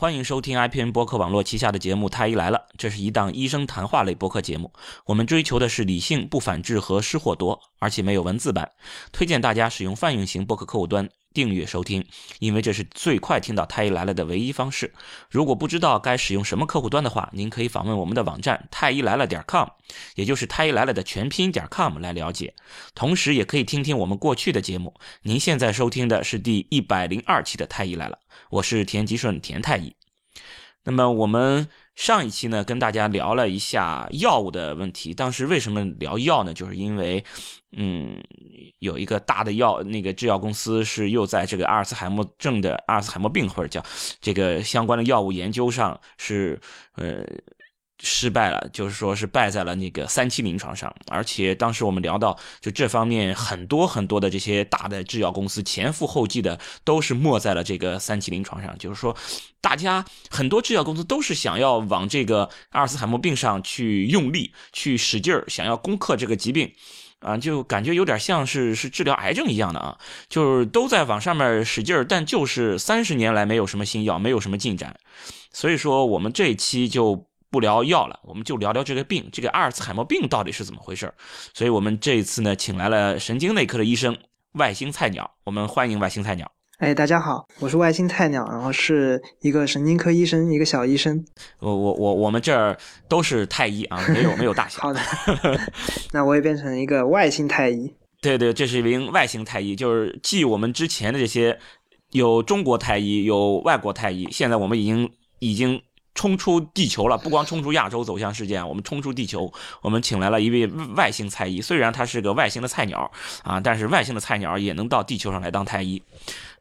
欢迎收听 IPN 博客网络旗下的节目《太医来了》，这是一档医生谈话类博客节目。我们追求的是理性、不反制和失货多，而且没有文字版。推荐大家使用泛用型博客客户端订阅收听，因为这是最快听到《太医来了》的唯一方式。如果不知道该使用什么客户端的话，您可以访问我们的网站太医来了点 com，也就是太医来了的全拼点 com 来了解。同时，也可以听听我们过去的节目。您现在收听的是第一百零二期的《太医来了》。我是田吉顺，田太医。那么我们上一期呢，跟大家聊了一下药物的问题。当时为什么聊药呢？就是因为，嗯，有一个大的药那个制药公司是又在这个阿尔茨海默症的阿尔茨海默病或者叫这个相关的药物研究上是呃。失败了，就是说是败在了那个三期临床上，而且当时我们聊到，就这方面很多很多的这些大的制药公司前赴后继的都是没在了这个三期临床上，就是说，大家很多制药公司都是想要往这个阿尔茨海默病上去用力，去使劲儿，想要攻克这个疾病，啊，就感觉有点像是是治疗癌症一样的啊，就是都在往上面使劲儿，但就是三十年来没有什么新药，没有什么进展，所以说我们这一期就。不聊药了，我们就聊聊这个病，这个阿尔茨海默病到底是怎么回事所以，我们这一次呢，请来了神经内科的医生外星菜鸟，我们欢迎外星菜鸟。哎，大家好，我是外星菜鸟，然后是一个神经科医生，一个小医生。我我我，我们这儿都是太医啊，没有没有大小。好的，那我也变成一个外星太医。对对，这是一名外星太医，就是继我们之前的这些有中国太医，有外国太医，现在我们已经已经。冲出地球了，不光冲出亚洲走向世界，我们冲出地球。我们请来了一位外星菜医，虽然他是个外星的菜鸟啊，但是外星的菜鸟也能到地球上来当太医。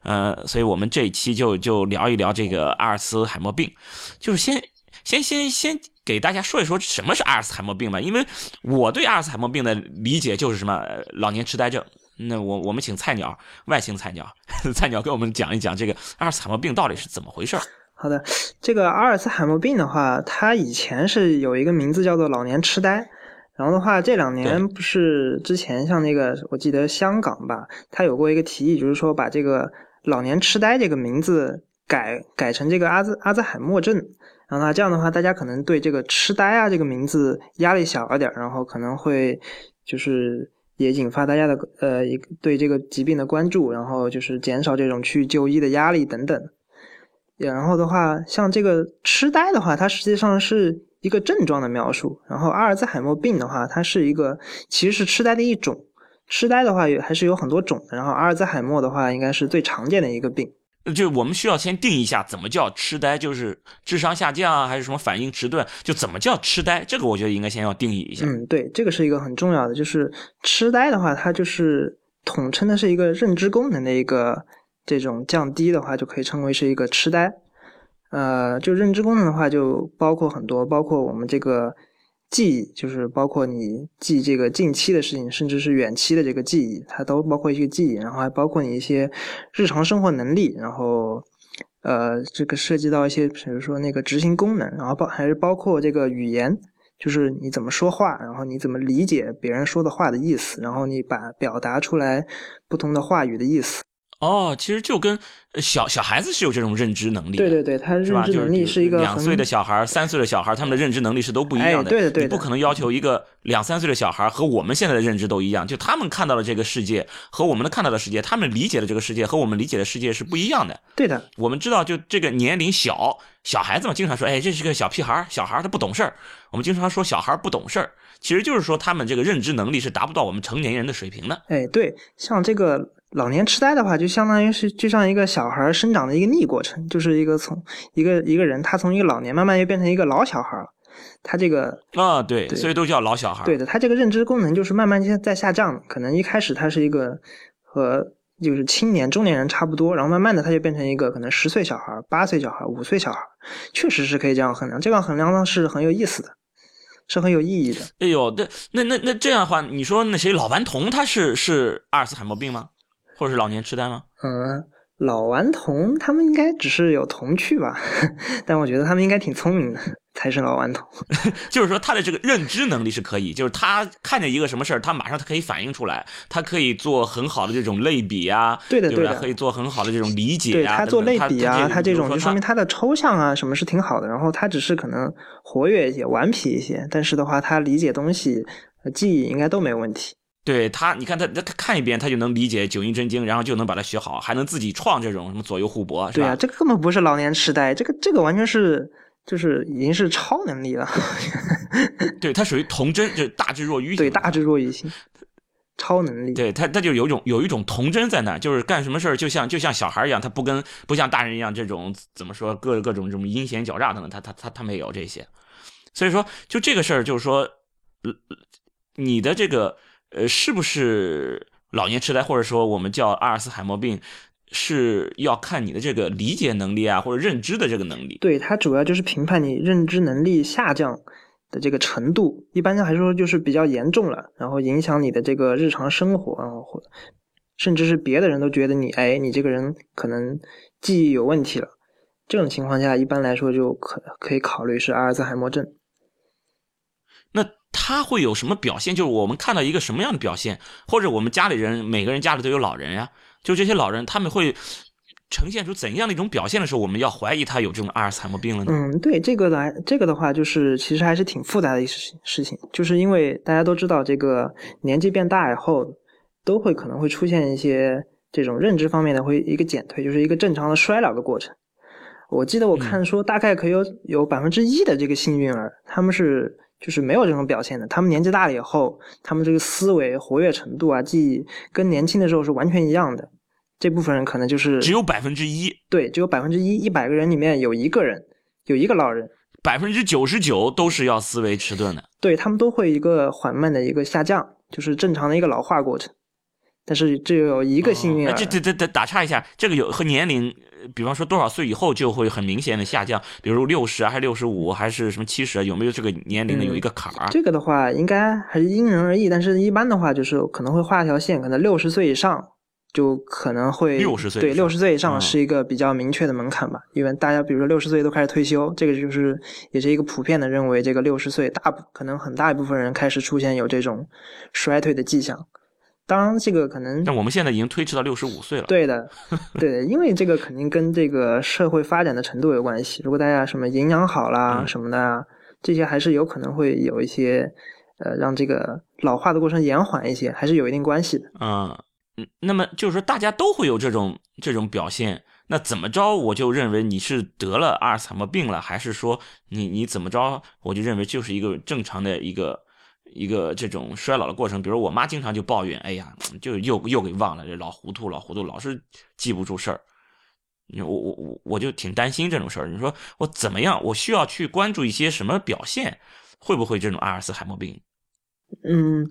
呃，所以我们这一期就就聊一聊这个阿尔茨海默病，就是先先先先给大家说一说什么是阿尔茨海默病吧。因为我对阿尔茨海默病的理解就是什么老年痴呆症。那我我们请菜鸟外星菜鸟菜鸟给我们讲一讲这个阿尔茨海默病到底是怎么回事。好的，这个阿尔茨海默病的话，它以前是有一个名字叫做老年痴呆，然后的话，这两年不是之前像那个，我记得香港吧，它有过一个提议，就是说把这个老年痴呆这个名字改改成这个阿兹阿兹海默症，然后呢，这样的话，大家可能对这个痴呆啊这个名字压力小了点，然后可能会就是也引发大家的呃一对这个疾病的关注，然后就是减少这种去就医的压力等等。然后的话，像这个痴呆的话，它实际上是一个症状的描述。然后阿尔兹海默病的话，它是一个其实是痴呆的一种。痴呆的话也还是有很多种的。然后阿尔兹海默的话，应该是最常见的一个病。就我们需要先定义一下，怎么叫痴呆？就是智商下降啊，还是什么反应迟钝？就怎么叫痴呆？这个我觉得应该先要定义一下。嗯，对，这个是一个很重要的。就是痴呆的话，它就是统称的是一个认知功能的一个。这种降低的话，就可以称为是一个痴呆。呃，就认知功能的话，就包括很多，包括我们这个记忆，就是包括你记这个近期的事情，甚至是远期的这个记忆，它都包括一些记忆。然后还包括你一些日常生活能力，然后呃，这个涉及到一些，比如说那个执行功能，然后包还是包括这个语言，就是你怎么说话，然后你怎么理解别人说的话的意思，然后你把表达出来不同的话语的意思。哦，其实就跟小小孩子是有这种认知能力，对对对，他认知能力是一个两岁的小孩、三岁的小孩，他们的认知能力是都不一样的。对对，你不可能要求一个两三岁的小孩和我们现在的认知都一样，就他们看到的这个世界和我们的看到的世界，他们理解的这个世界和我们理解的世界是不一样的。对的，我们知道，就这个年龄小小孩子嘛，经常说，哎，这是个小屁孩，小孩他不懂事儿。我们经常说小孩不懂事儿，其实就是说他们这个认知能力是达不到我们成年人的水平的。哎，对，像这个。老年痴呆的话，就相当于是就像一个小孩生长的一个逆过程，就是一个从一个一个人，他从一个老年慢慢又变成一个老小孩了。他这个啊，对，所以都叫老小孩。对的，他这个认知功能就是慢慢在在下降，可能一开始他是一个和就是青年中年人差不多，然后慢慢的他就变成一个可能十岁小孩、八岁小孩、五岁小孩，确实是可以这样衡量。这样衡量呢是很有意思的，是很有意义的。哎呦，那那那那这样的话，你说那谁老顽童他是是阿尔茨海默病吗？或者是老年痴呆吗？嗯，老顽童他们应该只是有童趣吧，但我觉得他们应该挺聪明的。才是老顽童。就是说他的这个认知能力是可以，就是他看见一个什么事儿，他马上他可以反应出来，他可以做很好的这种类比啊，对的对的，可以做很好的这种理解啊。他做类比啊，他这种就说明他的抽象啊什么是挺好的。然后他只是可能活跃一些、顽皮一些，但是的话，他理解东西、记忆应该都没问题。对他，你看他他看一遍，他就能理解九阴真经，然后就能把它学好，还能自己创这种什么左右互搏，对啊，这个根本不是老年痴呆，这个这个完全是就是已经是超能力了。对他属于童真，就是大智若愚。对，大智若愚型，超能力。对他，他就有一种有一种童真在那儿，就是干什么事儿就像就像小孩一样，他不跟不像大人一样这种怎么说各各种这种阴险狡诈等等，他他他他没有这些。所以说，就这个事儿，就是说，你的这个。呃，是不是老年痴呆，或者说我们叫阿尔茨海默病，是要看你的这个理解能力啊，或者认知的这个能力？对，它主要就是评判你认知能力下降的这个程度。一般还说就是比较严重了，然后影响你的这个日常生活，啊或甚至是别的人都觉得你，哎，你这个人可能记忆有问题了。这种情况下，一般来说就可可以考虑是阿尔茨海默症。他会有什么表现？就是我们看到一个什么样的表现，或者我们家里人每个人家里都有老人呀，就这些老人他们会呈现出怎样的一种表现的时候，我们要怀疑他有这种阿尔茨海默病了呢？嗯，对这个来这个的话，就是其实还是挺复杂的一事事情，就是因为大家都知道，这个年纪变大以后，都会可能会出现一些这种认知方面的会一个减退，就是一个正常的衰老的过程。我记得我看说，大概可有有百分之一的这个幸运儿，他们是。就是没有这种表现的。他们年纪大了以后，他们这个思维活跃程度啊，记忆跟年轻的时候是完全一样的。这部分人可能就是只有百分之一，对，只有百分之一，一百个人里面有一个人，有一个老人，百分之九十九都是要思维迟钝的。对他们都会一个缓慢的一个下降，就是正常的一个老化过程。但是只有一个幸运儿，这这这这打岔一下，这个有和年龄。比方说多少岁以后就会很明显的下降，比如六十啊，还是六十五，还是什么七十，有没有这个年龄的有一个坎儿？这个的话应该还是因人而异，但是一般的话就是可能会画一条线，可能六十岁以上就可能会六十岁对六十岁以上是一个比较明确的门槛吧。因为大家比如说六十岁都开始退休，这个就是也是一个普遍的认为，这个六十岁大可能很大一部分人开始出现有这种衰退的迹象。当然，这个可能，但我们现在已经推迟到六十五岁了。对的，对的，因为这个肯定跟这个社会发展的程度有关系。如果大家什么营养好啦什么的，这些还是有可能会有一些，呃，让这个老化的过程延缓一些，还是有一定关系的。嗯，那么就是说大家都会有这种这种表现，那怎么着我就认为你是得了阿尔茨海默病了，还是说你你怎么着我就认为就是一个正常的一个。一个这种衰老的过程，比如我妈经常就抱怨，哎呀，就又又给忘了，这老糊涂，老糊涂，老是记不住事儿。我我我我就挺担心这种事儿。你说我怎么样？我需要去关注一些什么表现？会不会这种阿尔茨海默病？嗯，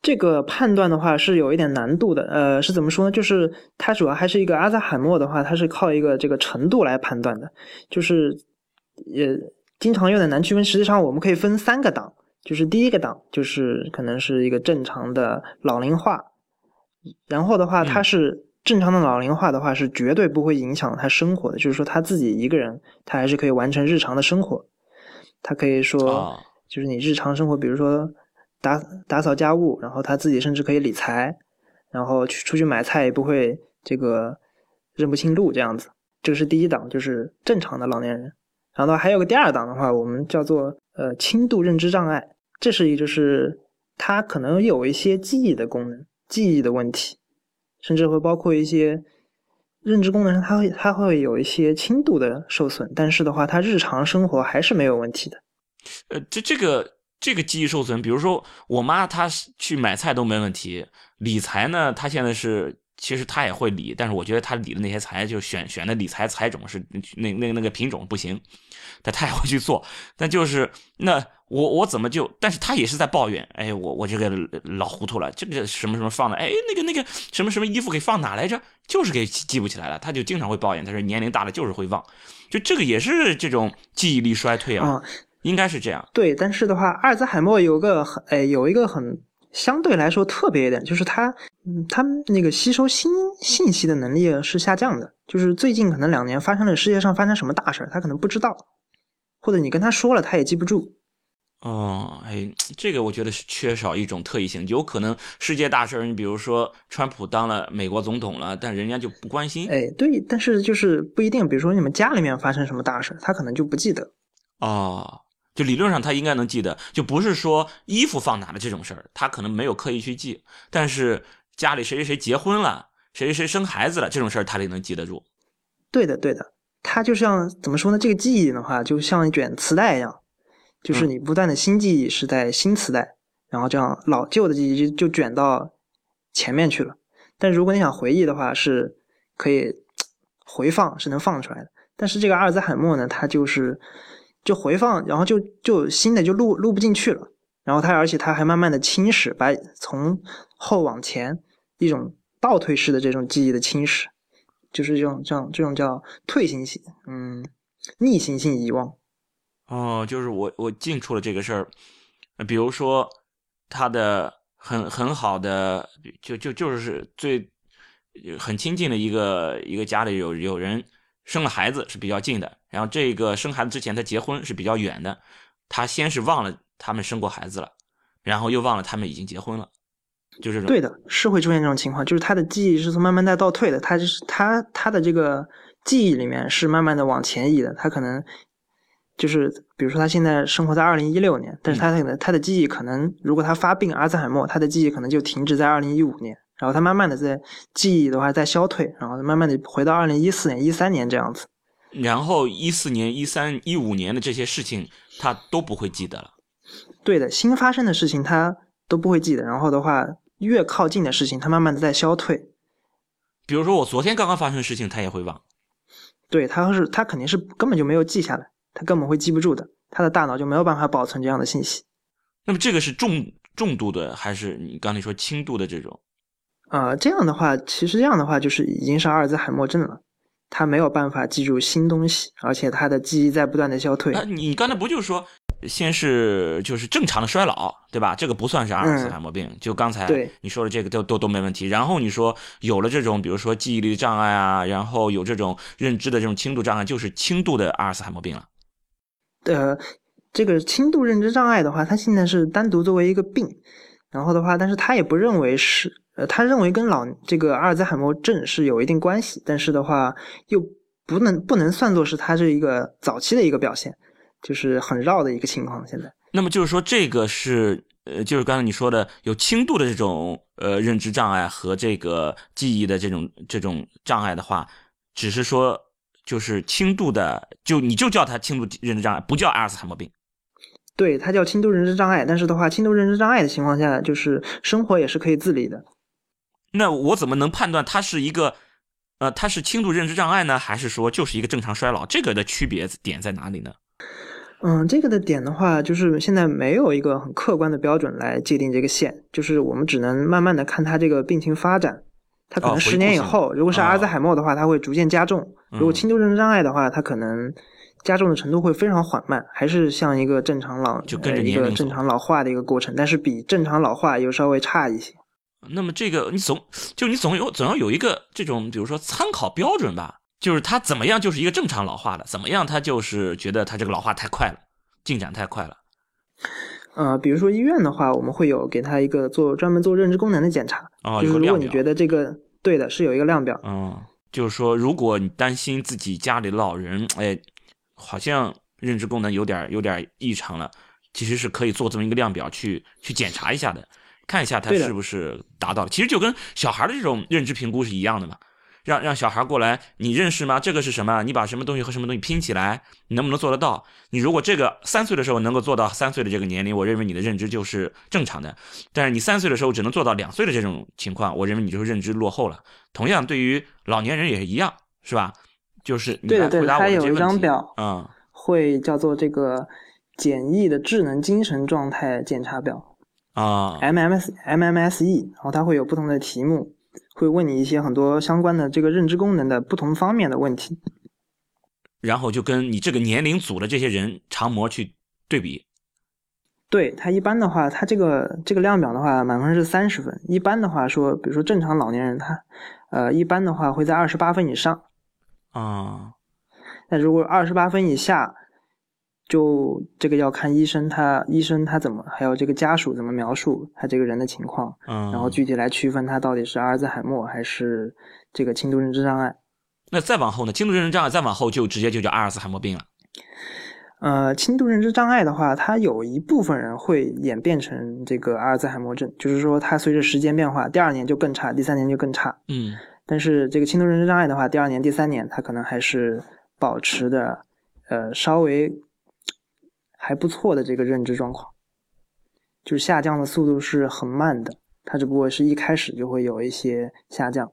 这个判断的话是有一点难度的。呃，是怎么说呢？就是它主要还是一个阿兹海默的话，它是靠一个这个程度来判断的，就是也经常有点难区分。实际上，我们可以分三个档。就是第一个档，就是可能是一个正常的老龄化，然后的话，他是正常的老龄化的话，是绝对不会影响他生活的。就是说他自己一个人，他还是可以完成日常的生活。他可以说，就是你日常生活，比如说打打扫家务，然后他自己甚至可以理财，然后去出去买菜也不会这个认不清路这样子。这个是第一档，就是正常的老年人。然后还有个第二档的话，我们叫做呃轻度认知障碍。这是一就是他可能有一些记忆的功能，记忆的问题，甚至会包括一些认知功能上，它会它会有一些轻度的受损，但是的话，他日常生活还是没有问题的。呃，这这个这个记忆受损，比如说我妈她去买菜都没问题，理财呢，她现在是其实她也会理，但是我觉得她理的那些财就选选的理财财种是那那那个品种不行，但她也会去做，但就是那。我我怎么就？但是他也是在抱怨，哎，我我这个老糊涂了，这个什么什么放的，哎，那个那个什么什么衣服给放哪来着？就是给记不起来了，他就经常会抱怨，他说年龄大了就是会忘，就这个也是这种记忆力衰退啊，应该是这样。对，但是的话，阿尔兹海默有个很，哎，有一个很相对来说特别一点，就是他，嗯，他那个吸收新信息的能力是下降的，就是最近可能两年发生了世界上发生什么大事他可能不知道。或者你跟他说了，他也记不住。哦，哎，这个我觉得是缺少一种特异性，有可能世界大事你比如说川普当了美国总统了，但人家就不关心。哎，对，但是就是不一定，比如说你们家里面发生什么大事，他可能就不记得。哦，就理论上他应该能记得，就不是说衣服放哪了这种事儿，他可能没有刻意去记，但是家里谁谁谁结婚了，谁谁谁生孩子了这种事儿，他得能记得住。对的，对的，他就像怎么说呢？这个记忆的话，就像一卷磁带一样。就是你不断的新记忆是在新磁带，然后这样老旧的记忆就就卷到前面去了。但如果你想回忆的话，是可以回放，是能放出来的。但是这个阿尔兹海默呢，它就是就回放，然后就就新的就录录不进去了。然后它而且它还慢慢的侵蚀，把从后往前一种倒退式的这种记忆的侵蚀，就是这种这种这种叫退行性，嗯，逆行性遗忘。哦，就是我我进出了这个事儿，比如说他的很很好的，就就就是最很亲近的一个一个家里有有人生了孩子是比较近的，然后这个生孩子之前他结婚是比较远的，他先是忘了他们生过孩子了，然后又忘了他们已经结婚了，就是对的，是会出现这种情况，就是他的记忆是从慢慢在倒退的，他就是他他的这个记忆里面是慢慢的往前移的，他可能。就是比如说，他现在生活在二零一六年，但是他可能他的记忆可能，如果他发病阿尔兹海默，他的记忆可能就停止在二零一五年，然后他慢慢的在记忆的话在消退，然后慢慢的回到二零一四年、一三年这样子。然后一四年、一三、一五年的这些事情，他都不会记得了。对的，新发生的事情他都不会记得。然后的话，越靠近的事情，他慢慢的在消退。比如说我昨天刚刚发生的事情，他也会忘。对，他是他肯定是根本就没有记下来。他根本会记不住的，他的大脑就没有办法保存这样的信息。那么这个是重重度的，还是你刚才说轻度的这种？啊，这样的话，其实这样的话就是已经是阿尔兹海默症了，他没有办法记住新东西，而且他的记忆在不断的消退。那你刚才不就是说，先是就是正常的衰老，对吧？这个不算是阿尔兹海默病，就刚才你说的这个都都都没问题。然后你说有了这种，比如说记忆力障碍啊，然后有这种认知的这种轻度障碍，就是轻度的阿尔兹海默病了。呃，这个轻度认知障碍的话，他现在是单独作为一个病，然后的话，但是他也不认为是，呃，他认为跟老这个阿尔兹海默症是有一定关系，但是的话，又不能不能算作是他这一个早期的一个表现，就是很绕的一个情况。现在，那么就是说，这个是，呃，就是刚才你说的有轻度的这种呃认知障碍和这个记忆的这种这种障碍的话，只是说。就是轻度的，就你就叫它轻度认知障碍，不叫阿尔茨海默病。对，它叫轻度认知障碍。但是的话，轻度认知障碍的情况下，就是生活也是可以自理的。那我怎么能判断它是一个，呃，它是轻度认知障碍呢，还是说就是一个正常衰老？这个的区别点在哪里呢？嗯，这个的点的话，就是现在没有一个很客观的标准来界定这个线，就是我们只能慢慢的看它这个病情发展。它可能十年以后，如果是阿尔兹海默的话，它会逐渐加重；如果轻度认知障碍的话，它可能加重的程度会非常缓慢，还是像一个正常老就跟着一个正常老化的一个过程，但是比正常老化又稍微差一些。那么这个你总就你总有总要有一个这种，比如说参考标准吧，就是他怎么样就是一个正常老化的，怎么样他就是觉得他这个老化太快了，进展太快了。呃，比如说医院的话，我们会有给他一个做专门做认知功能的检查，就是如果你觉得这个对的，是有一个量表。嗯，就是说，如果你担心自己家里的老人，哎，好像认知功能有点有点异常了，其实是可以做这么一个量表去去检查一下的，看一下他是不是达到了。其实就跟小孩的这种认知评估是一样的嘛。让让小孩过来，你认识吗？这个是什么？你把什么东西和什么东西拼起来，你能不能做得到？你如果这个三岁的时候能够做到三岁的这个年龄，我认为你的认知就是正常的。但是你三岁的时候只能做到两岁的这种情况，我认为你就是认知落后了。同样，对于老年人也是一样，是吧？就是对的，对的。他有一张表，嗯，会叫做这个简易的智能精神状态检查表啊，MMS，MMSE，然后它会有不同的题目。会问你一些很多相关的这个认知功能的不同方面的问题，然后就跟你这个年龄组的这些人常模去对比。对他一般的话，他这个这个量表的话，满分是三十分。一般的话说，比如说正常老年人，他呃一般的话会在二十八分以上。啊，那如果二十八分以下，就这个要看医生他医生他怎么，还有这个家属怎么描述他这个人的情况，嗯，然后具体来区分他到底是阿尔兹海默还是这个轻度认知障碍。那再往后呢？轻度认知障碍再往后就直接就叫阿尔兹海默病了。呃，轻度认知障碍的话，它有一部分人会演变成这个阿尔兹海默症，就是说它随着时间变化，第二年就更差，第三年就更差。嗯，但是这个轻度认知障碍的话，第二年、第三年它可能还是保持的，呃，稍微还不错的这个认知状况，就是下降的速度是很慢的，它只不过是一开始就会有一些下降，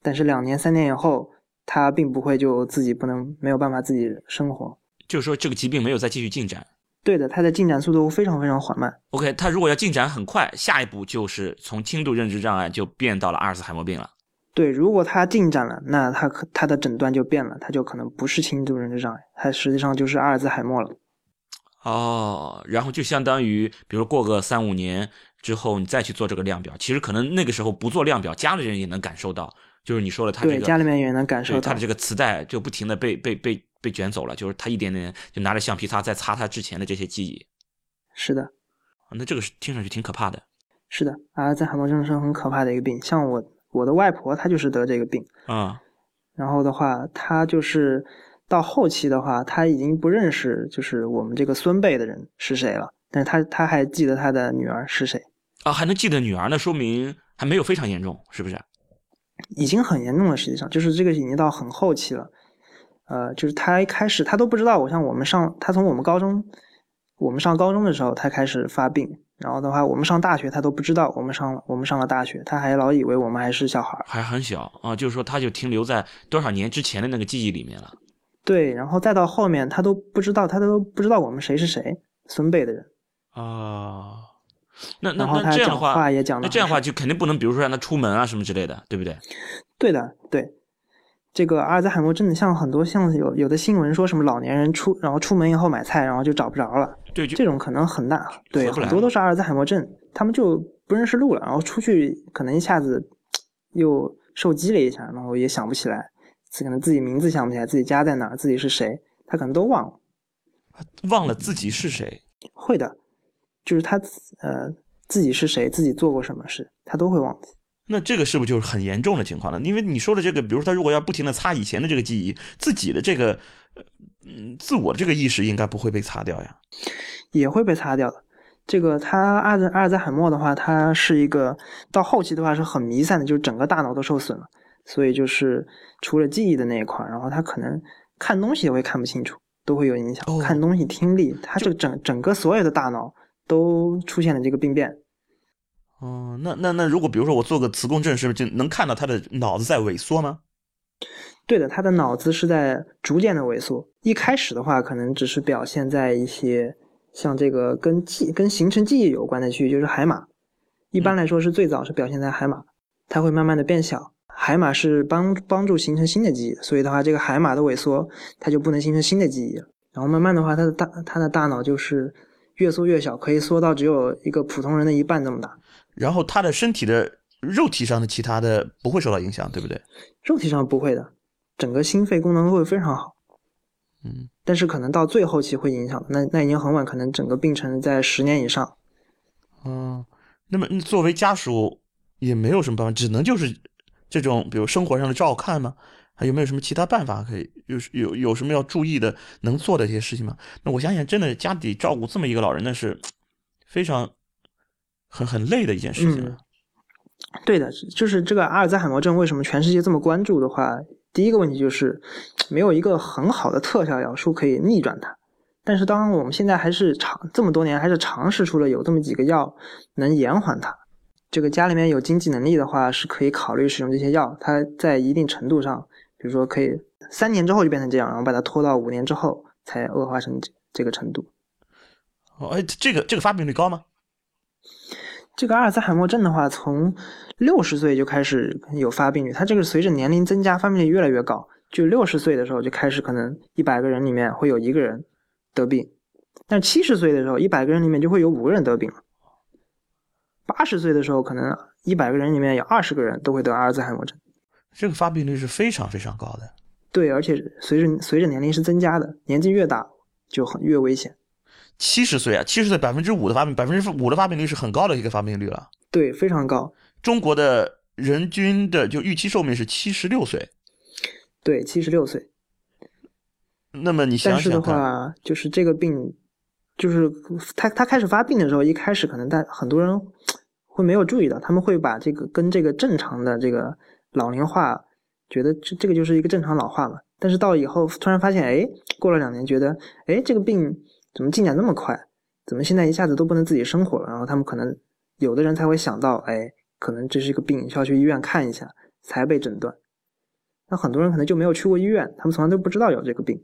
但是两年、三年以后，它并不会就自己不能没有办法自己生活。就是说这个疾病没有再继续进展。对的，它的进展速度非常非常缓慢。OK，它如果要进展很快，下一步就是从轻度认知障碍就变到了阿尔茨海默病了。对，如果它进展了，那它可它的诊断就变了，它就可能不是轻度认知障碍，它实际上就是阿尔兹海默了。哦，然后就相当于，比如过个三五年之后，你再去做这个量表，其实可能那个时候不做量表，家里人也能感受到，就是你说了他这对，个家里面也能感受到对他的。这个磁带就不停的被被被被卷走了，就是他一点点就拿着橡皮擦在擦他之前的这些记忆。是的，那这个是听上去挺可怕的。是的，阿尔兹海默症是很可怕的一个病。像我我的外婆，她就是得这个病，啊、然后的话，她就是到后期的话，她已经不认识就是我们这个孙辈的人是谁了，但是她她还记得她的女儿是谁，啊，还能记得女儿那，说明还没有非常严重，是不是？已经很严重了。实际上，就是这个已经到很后期了。呃，就是她一开始她都不知道，我像我们上，她从我们高中，我们上高中的时候，她开始发病，然后的话，我们上大学他都不知道，我们上了我们上了大学，他还老以为我们还是小孩儿。还很小啊，就是说他就停留在多少年之前的那个记忆里面了。对，然后再到后面，他都不知道，他都不知道我们谁是谁，孙辈的人。啊，那那那这样的话也讲得那这样的话就肯定不能，比如说让他出门啊什么之类的，对不对？对的，对。这个阿尔兹海默症像很多像有有的新闻说什么老年人出然后出门以后买菜然后就找不着了，对，这种可能很大，对，很多都是阿尔兹海默症，他们就不认识路了，然后出去可能一下子又受激了一下，然后也想不起来，可能自己名字想不起来，自己家在哪儿，自己是谁，他可能都忘了。忘了自己是谁。会的，就是他呃自己是谁，自己做过什么事，他都会忘记。那这个是不是就是很严重的情况了？因为你说的这个，比如说他如果要不停的擦以前的这个记忆，自己的这个，呃嗯，自我的这个意识应该不会被擦掉呀。也会被擦掉的。这个他阿兹阿尔兹海默的话，它是一个到后期的话是很弥散的，就是整个大脑都受损了，所以就是除了记忆的那一块，然后他可能看东西也会看不清楚，都会有影响。哦看东西、听力，他这个整整个所有的大脑都出现了这个病变。哦，那那那如果比如说我做个磁共振，是不是就能看到他的脑子在萎缩吗？对的，他的脑子是在逐渐的萎缩。一开始的话，可能只是表现在一些像这个跟记跟形成记忆有关的区域，就是海马。一般来说是最早是表现在海马，它会慢慢的变小。海马是帮帮助形成新的记忆，所以的话，这个海马的萎缩，它就不能形成新的记忆了。然后慢慢的话，它的大它的大脑就是越缩越小，可以缩到只有一个普通人的一半这么大。然后他的身体的肉体上的其他的不会受到影响，对不对？肉体上不会的，整个心肺功能会非常好。嗯，但是可能到最后期会影响，那那已经很晚，可能整个病程在十年以上。嗯，那么作为家属也没有什么办法，只能就是这种比如生活上的照看吗？还有没有什么其他办法可以？有有有什么要注意的、能做的一些事情吗？那我想想，真的家里照顾这么一个老人，那是非常很很累的一件事情嗯。对的，就是这个阿尔兹海默症为什么全世界这么关注的话，第一个问题就是没有一个很好的特效药术可以逆转它。但是当我们现在还是尝这么多年还是尝试出了有这么几个药能延缓它。这个家里面有经济能力的话，是可以考虑使用这些药。它在一定程度上，比如说可以三年之后就变成这样，然后把它拖到五年之后才恶化成这这个程度。哦，哎，这个这个发病率高吗？这个阿尔兹海默症的话，从六十岁就开始有发病率，它这个随着年龄增加，发病率越来越高。就六十岁的时候就开始，可能一百个人里面会有一个人得病，但七十岁的时候，一百个人里面就会有五个人得病了。八十岁的时候，可能一百个人里面有二十个人都会得阿尔兹海默症。这个发病率是非常非常高的。对，而且随着随着年龄是增加的，年纪越大，就很越危险。七十岁啊，七十岁百分之五的发病，百分之五的发病率是很高的一个发病率了。对，非常高。中国的人均的就预期寿命是七十六岁。对，七十六岁。那么你想想但是的话，就是这个病，就是他他开始发病的时候，一开始可能大很多人会没有注意到，他们会把这个跟这个正常的这个老龄化，觉得这这个就是一个正常老化嘛。但是到以后突然发现，哎，过了两年，觉得哎这个病怎么进展那么快？怎么现在一下子都不能自己生活了？然后他们可能有的人才会想到，哎，可能这是一个病，需要去医院看一下才被诊断。那很多人可能就没有去过医院，他们从来都不知道有这个病。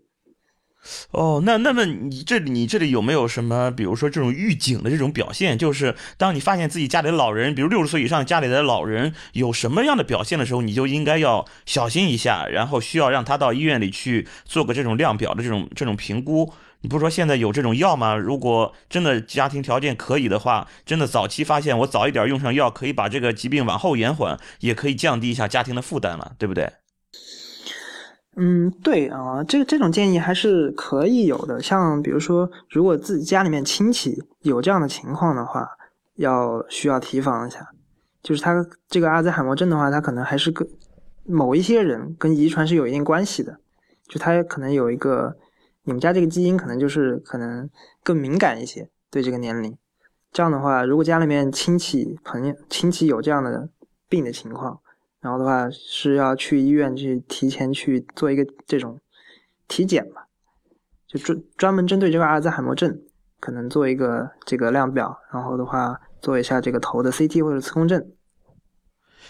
哦，那那么你这里你这里有没有什么，比如说这种预警的这种表现？就是当你发现自己家里的老人，比如六十岁以上家里的老人有什么样的表现的时候，你就应该要小心一下，然后需要让他到医院里去做个这种量表的这种这种评估。你不是说现在有这种药吗？如果真的家庭条件可以的话，真的早期发现，我早一点用上药，可以把这个疾病往后延缓，也可以降低一下家庭的负担了，对不对？嗯，对啊，这个这种建议还是可以有的。像比如说，如果自己家里面亲戚有这样的情况的话，要需要提防一下。就是他这个阿兹海默症的话，他可能还是跟某一些人跟遗传是有一定关系的。就他可能有一个，你们家这个基因可能就是可能更敏感一些对这个年龄。这样的话，如果家里面亲戚朋友亲戚有这样的病的情况。然后的话是要去医院去提前去做一个这种体检吧，就专专门针对这个阿尔兹海默症，可能做一个这个量表，然后的话做一下这个头的 CT 或者磁共振。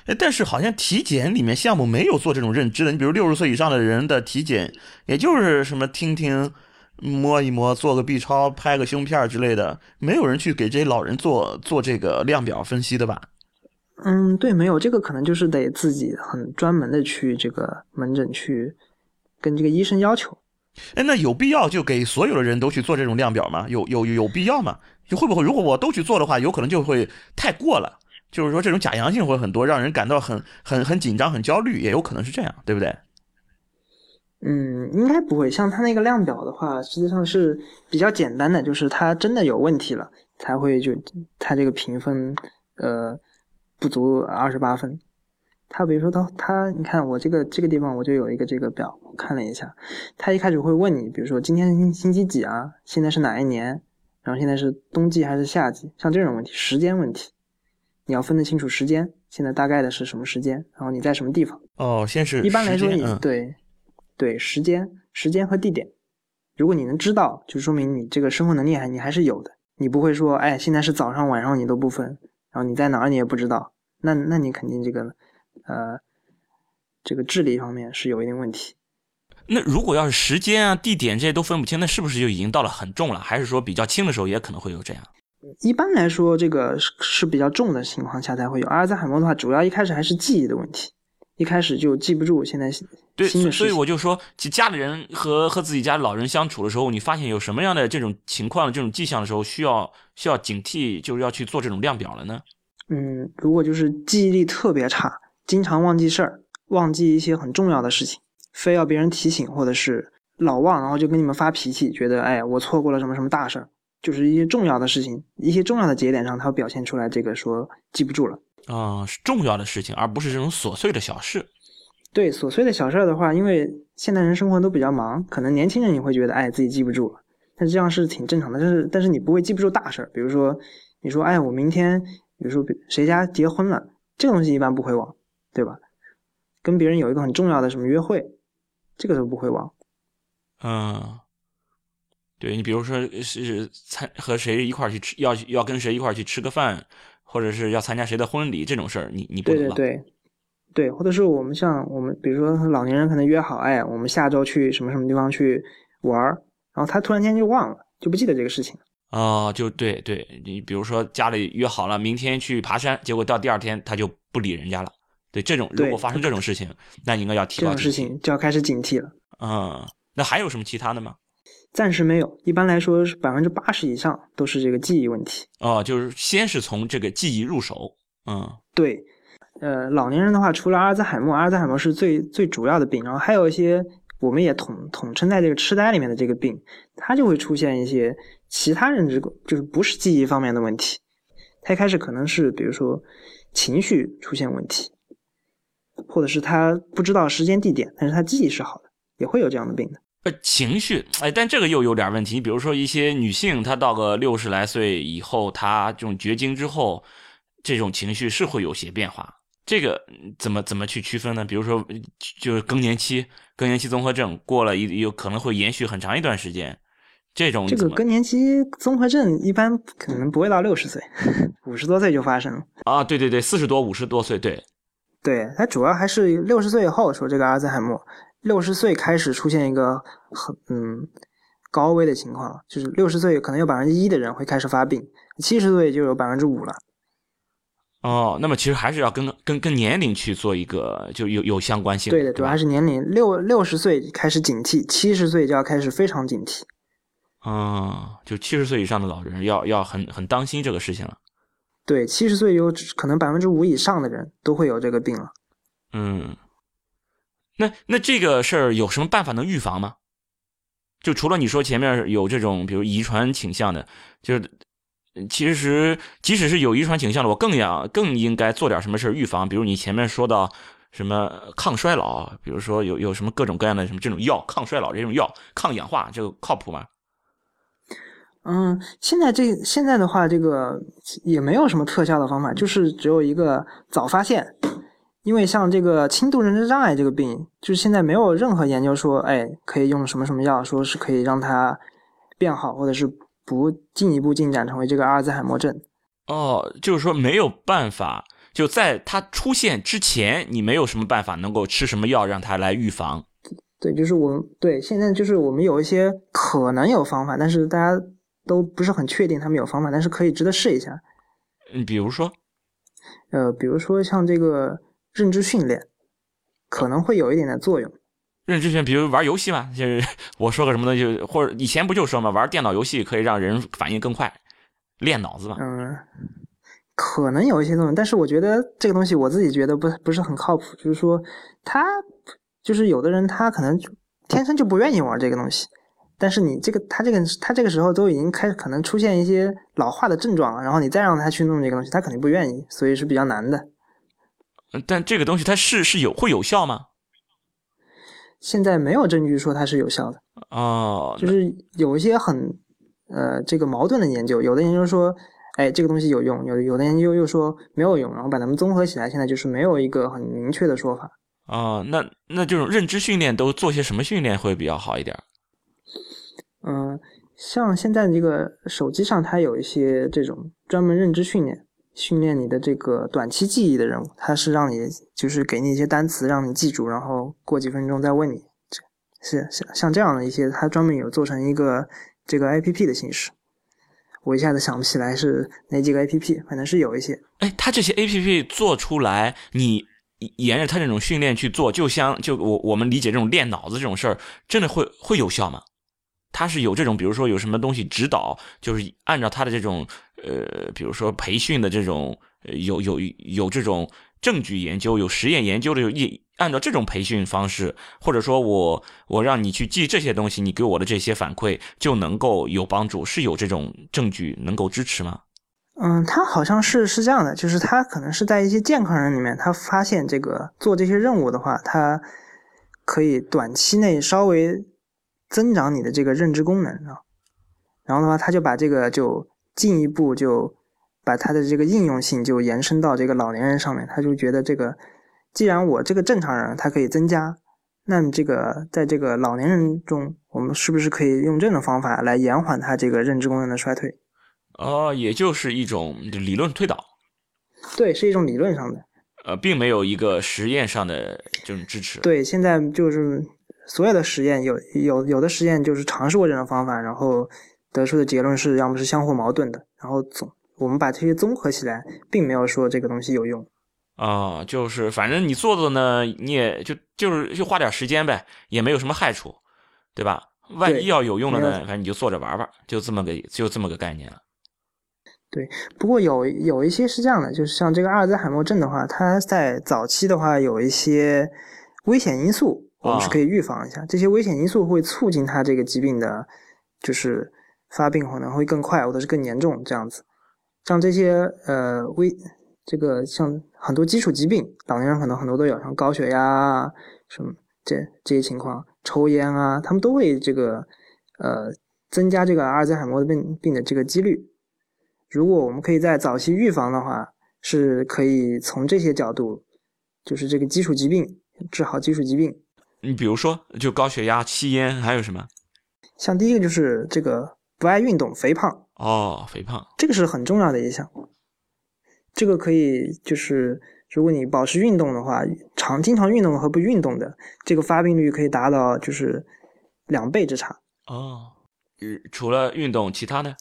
哎，但是好像体检里面项目没有做这种认知的，你比如六十岁以上的人的体检，也就是什么听听、摸一摸、做个 B 超、拍个胸片之类的，没有人去给这些老人做做这个量表分析的吧？嗯，对，没有这个可能就是得自己很专门的去这个门诊去跟这个医生要求。哎，那有必要就给所有的人都去做这种量表吗？有有有必要吗？就会不会如果我都去做的话，有可能就会太过了，就是说这种假阳性会很多，让人感到很很很紧张、很焦虑，也有可能是这样，对不对？嗯，应该不会。像他那个量表的话，实际上是比较简单的，就是他真的有问题了才会就他这个评分，呃。不足二十八分，他比如说他他，你看我这个这个地方我就有一个这个表，我看了一下，他一开始会问你，比如说今天星星期几啊，现在是哪一年，然后现在是冬季还是夏季，像这种问题，时间问题，你要分得清楚时间，现在大概的是什么时间，然后你在什么地方？哦，先是一般来说你对对时间时间和地点，如果你能知道，就说明你这个生活能力还你还是有的，你不会说哎现在是早上晚上你都不分。然后你在哪儿你也不知道，那那你肯定这个，呃，这个智力方面是有一定问题。那如果要是时间啊、地点这些都分不清，那是不是就已经到了很重了？还是说比较轻的时候也可能会有这样？一般来说，这个是是比较重的情况下才会有阿尔兹海默的话，主要一开始还是记忆的问题，一开始就记不住现在对，所以我就说，家里人和和自己家老人相处的时候，你发现有什么样的这种情况、这种迹象的时候，需要需要警惕，就是要去做这种量表了呢？嗯，如果就是记忆力特别差，经常忘记事儿，忘记一些很重要的事情，非要别人提醒，或者是老忘，然后就跟你们发脾气，觉得哎，我错过了什么什么大事儿，就是一些重要的事情，一些重要的节点上，他表现出来这个说记不住了啊，是重要的事情，而不是这种琐碎的小事。对，琐碎的小事儿的话，因为现代人生活都比较忙，可能年轻人你会觉得哎自己记不住了，但这样是挺正常的，但是但是你不会记不住大事儿，比如说你说哎我明天。比如说，谁家结婚了，这个东西一般不会忘，对吧？跟别人有一个很重要的什么约会，这个都不会忘。嗯，对你，比如说是参和谁一块去吃，要要跟谁一块去吃个饭，或者是要参加谁的婚礼这种事儿，你你不能忘。对对对，对，或者是我们像我们，比如说老年人可能约好，哎，我们下周去什么什么地方去玩儿，然后他突然间就忘了，就不记得这个事情。哦，就对对，你比如说家里约好了明天去爬山，结果到第二天他就不理人家了。对这种，如果发生这种事情，那应该要提高这种事情就要开始警惕了。嗯，那还有什么其他的吗？暂时没有。一般来说，是百分之八十以上都是这个记忆问题。哦，就是先是从这个记忆入手。嗯，对。呃，老年人的话，除了阿尔兹海默，阿尔兹海默是最最主要的病，然后还有一些我们也统统称在这个痴呆里面的这个病，它就会出现一些其他认知，就是不是记忆方面的问题。他一开始可能是比如说情绪出现问题，或者是他不知道时间地点，但是他记忆是好的，也会有这样的病的。呃，情绪，哎，但这个又有点问题。你比如说一些女性，她到个六十来岁以后，她这种绝经之后，这种情绪是会有些变化。这个怎么怎么去区分呢？比如说，就是更年期，更年期综合症过了一有可能会延续很长一段时间。这种这个更年期综合症一般可能不会到六十岁，五十多岁就发生了啊！对对对，四十多、五十多岁，对，对，它主要还是六十岁以后说这个阿兹海默，六十岁开始出现一个很嗯高危的情况，就是六十岁可能有百分之一的人会开始发病，七十岁就有百分之五了。哦，那么其实还是要跟跟跟年龄去做一个就有有相关性。对的，主要还是年龄，六六十岁开始警惕，七十岁就要开始非常警惕。啊，就七十岁以上的老人要要很很当心这个事情了。对，七十岁有可能百分之五以上的人都会有这个病了。嗯，那那这个事儿有什么办法能预防吗？就除了你说前面有这种比如遗传倾向的，就是其实即使是有遗传倾向的，我更要更应该做点什么事儿预防。比如你前面说到什么抗衰老，比如说有有什么各种各样的什么这种药，抗衰老这种药，抗氧化这个靠谱吗？嗯，现在这现在的话，这个也没有什么特效的方法，就是只有一个早发现。因为像这个轻度认知障碍这个病，就是现在没有任何研究说，哎，可以用什么什么药，说是可以让它变好，或者是不进一步进展成为这个阿尔兹海默症。哦，就是说没有办法，就在它出现之前，你没有什么办法能够吃什么药让它来预防。对，就是我对现在就是我们有一些可能有方法，但是大家。都不是很确定他们有方法，但是可以值得试一下。嗯，比如说，呃，比如说像这个认知训练，可能会有一点点作用。认知训练，比如玩游戏嘛，就是我说个什么东西，或者以前不就说嘛，玩电脑游戏可以让人反应更快，练脑子嘛。嗯，可能有一些作用，但是我觉得这个东西我自己觉得不不是很靠谱。就是说，他就是有的人他可能天生就不愿意玩这个东西。但是你这个他这个他这个时候都已经开始可能出现一些老化的症状了，然后你再让他去弄这个东西，他肯定不愿意，所以是比较难的。但这个东西它是是有会有效吗？现在没有证据说它是有效的哦，就是有一些很呃这个矛盾的研究，有的研究说哎这个东西有用，有有的研究又说没有用，然后把它们综合起来，现在就是没有一个很明确的说法。哦，那那这种认知训练都做些什么训练会比较好一点？嗯，像现在这个手机上，它有一些这种专门认知训练，训练你的这个短期记忆的任务。它是让你就是给你一些单词让你记住，然后过几分钟再问你。是像像这样的一些，它专门有做成一个这个 A P P 的形式。我一下子想不起来是哪几个 A P P，反正是有一些。哎，它这些 A P P 做出来，你沿着它这种训练去做，就像就我我们理解这种练脑子这种事儿，真的会会有效吗？它是有这种，比如说有什么东西指导，就是按照它的这种，呃，比如说培训的这种，有有有这种证据研究、有实验研究的，有一按照这种培训方式，或者说我我让你去记这些东西，你给我的这些反馈就能够有帮助，是有这种证据能够支持吗？嗯，他好像是是这样的，就是他可能是在一些健康人里面，他发现这个做这些任务的话，他可以短期内稍微。增长你的这个认知功能啊，然后的话，他就把这个就进一步就把它的这个应用性就延伸到这个老年人上面。他就觉得这个，既然我这个正常人他可以增加，那么这个在这个老年人中，我们是不是可以用这种方法来延缓他这个认知功能的衰退？哦，也就是一种理论推导。对，是一种理论上的，呃，并没有一个实验上的这种支持。对，现在就是。所有的实验有有有的实验就是尝试过这种方法，然后得出的结论是要么是相互矛盾的，然后总我们把这些综合起来，并没有说这个东西有用。啊，就是反正你做做呢，你也就就是就花点时间呗，也没有什么害处，对吧？万一要有用了呢，反正你就做着玩玩，就这么个就这么个概念了。对，不过有有一些是这样的，就是像这个阿尔兹海默症的话，它在早期的话有一些危险因素。我们是可以预防一下。这些危险因素会促进它这个疾病的，就是发病可能会更快或者是更严重这样子。像这些呃危这个像很多基础疾病，老年人可能很多都有，像高血压啊什么这这些情况，抽烟啊，他们都会这个呃增加这个阿尔兹海默病病的这个几率。如果我们可以在早期预防的话，是可以从这些角度，就是这个基础疾病治好基础疾病。你比如说，就高血压、吸烟，还有什么？像第一个就是这个不爱运动、肥胖。哦，肥胖，这个是很重要的一项。这个可以就是，如果你保持运动的话，常经常运动和不运动的，这个发病率可以达到就是两倍之差。哦，除了运动，其他的？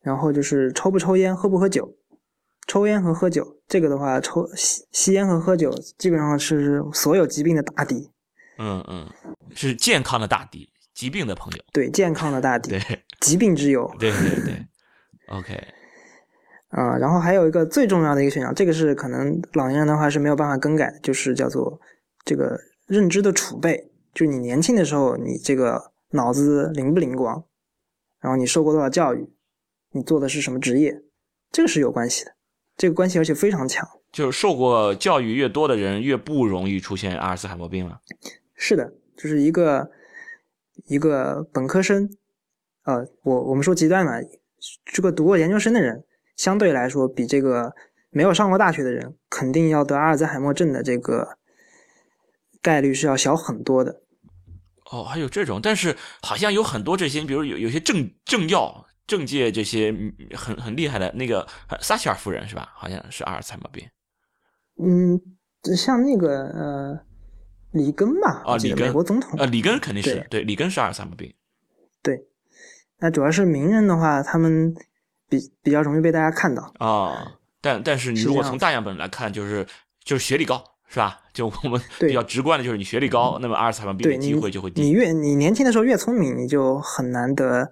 然后就是抽不抽烟，喝不喝酒。抽烟和喝酒，这个的话，抽吸吸烟和喝酒基本上是所有疾病的大敌。嗯嗯，是健康的大敌，疾病的朋友。对，健康的大 敌。对，疾病之友。对对对。OK。啊，然后还有一个最重要的一个选项，这个是可能老年人的话是没有办法更改的，就是叫做这个认知的储备。就是你年轻的时候，你这个脑子灵不灵光，然后你受过多少教育，你做的是什么职业，这个是有关系的。这个关系而且非常强，就是受过教育越多的人越不容易出现阿尔茨海默病了。是的，就是一个一个本科生，呃，我我们说极端嘛，这个读过研究生的人，相对来说比这个没有上过大学的人，肯定要得阿尔兹海默症的这个概率是要小很多的。哦，还有这种，但是好像有很多这些，比如有有些政政要。政界这些很很厉害的那个撒切尔夫人是吧？好像是阿尔茨海默病。嗯，像那个呃里根吧，啊，里根，美国总统，啊，里根肯定是对，里根是阿尔茨海默病。对，那主要是名人的话，他们比比较容易被大家看到啊。但但是你如果从大样本来看，就是就是学历高是吧？就我们比较直观的就是你学历高，那么阿尔茨海默病的机会就会低。你越你年轻的时候越聪明，你就很难得。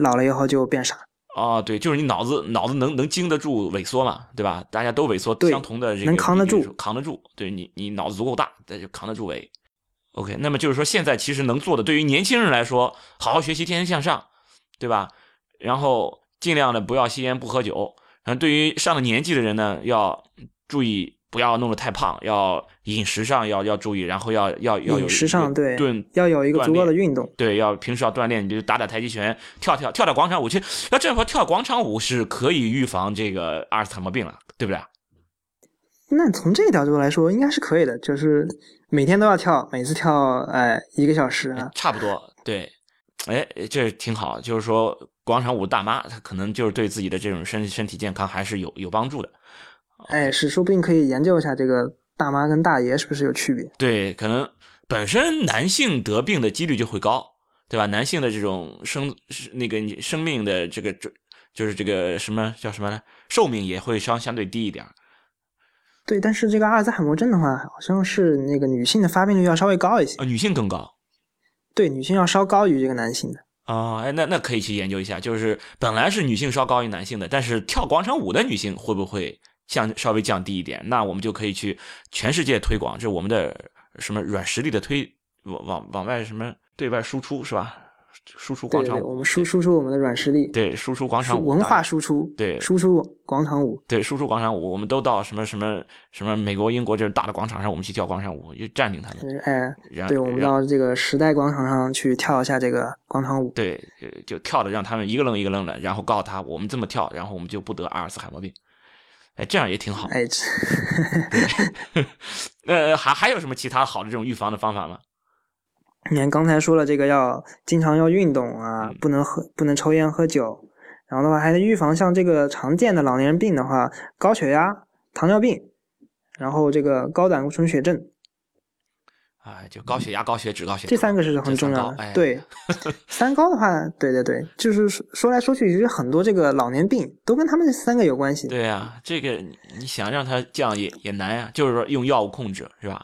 老了以后就变傻啊，对，就是你脑子脑子能能经得住萎缩嘛，对吧？大家都萎缩，相同的这个能扛得住，扛得住。对你，你脑子足够大，那就扛得住萎。OK，那么就是说，现在其实能做的，对于年轻人来说，好好学习，天天向上，对吧？然后尽量的不要吸烟，不喝酒。然后对于上了年纪的人呢，要注意。不要弄得太胖，要饮食上要要注意，然后要要要饮食上对，对，要有一个足够的运动，对，要平时要锻炼，你就打打太极拳，跳跳跳跳广场舞。其实要这样说，跳广场舞是可以预防这个阿尔茨海默病了，对不对？那从这个角度来说，应该是可以的，就是每天都要跳，每次跳哎一个小时啊，差不多。对，哎，这挺好，就是说广场舞大妈她可能就是对自己的这种身身体健康还是有有帮助的。哎，是，说不定可以研究一下这个大妈跟大爷是不是有区别？对，可能本身男性得病的几率就会高，对吧？男性的这种生那个生命的这个就就是这个什么叫什么呢？寿命也会相相对低一点。对，但是这个阿尔兹海默症的话，好像是那个女性的发病率要稍微高一些。啊，女性更高。对，女性要稍高于这个男性的。哦，哎，那那可以去研究一下，就是本来是女性稍高于男性的，但是跳广场舞的女性会不会？降稍微降低一点，那我们就可以去全世界推广，这是我们的什么软实力的推往往往外什么对外输出是吧？输出广场舞，我们输输出我们的软实力，对，输出广场舞文化输出，对，输出广场舞，对，输出广场舞，我们都到什么什么什么美国、英国这种大的广场上，我们去跳广场舞，就占领他们。哎，对，我们到这个时代广场上去跳一下这个广场舞，对，就跳的让他们一个愣一个愣的，然后告诉他我们这么跳，然后我们就不得阿尔茨海默病。哎，这样也挺好。哎，呃，还还有什么其他好的这种预防的方法吗？你看刚才说了，这个要经常要运动啊，不能喝，不能抽烟喝酒。然后的话，还能预防像这个常见的老年人病的话，高血压、糖尿病，然后这个高胆固醇血症。啊，就高血压、高血脂、高血这三个是很重要的。对，三高的话，对对对，就是说来说去，其实很多这个老年病都跟他们这三个有关系。对呀，这个你想让它降也也难呀，就是说用药物控制，是吧？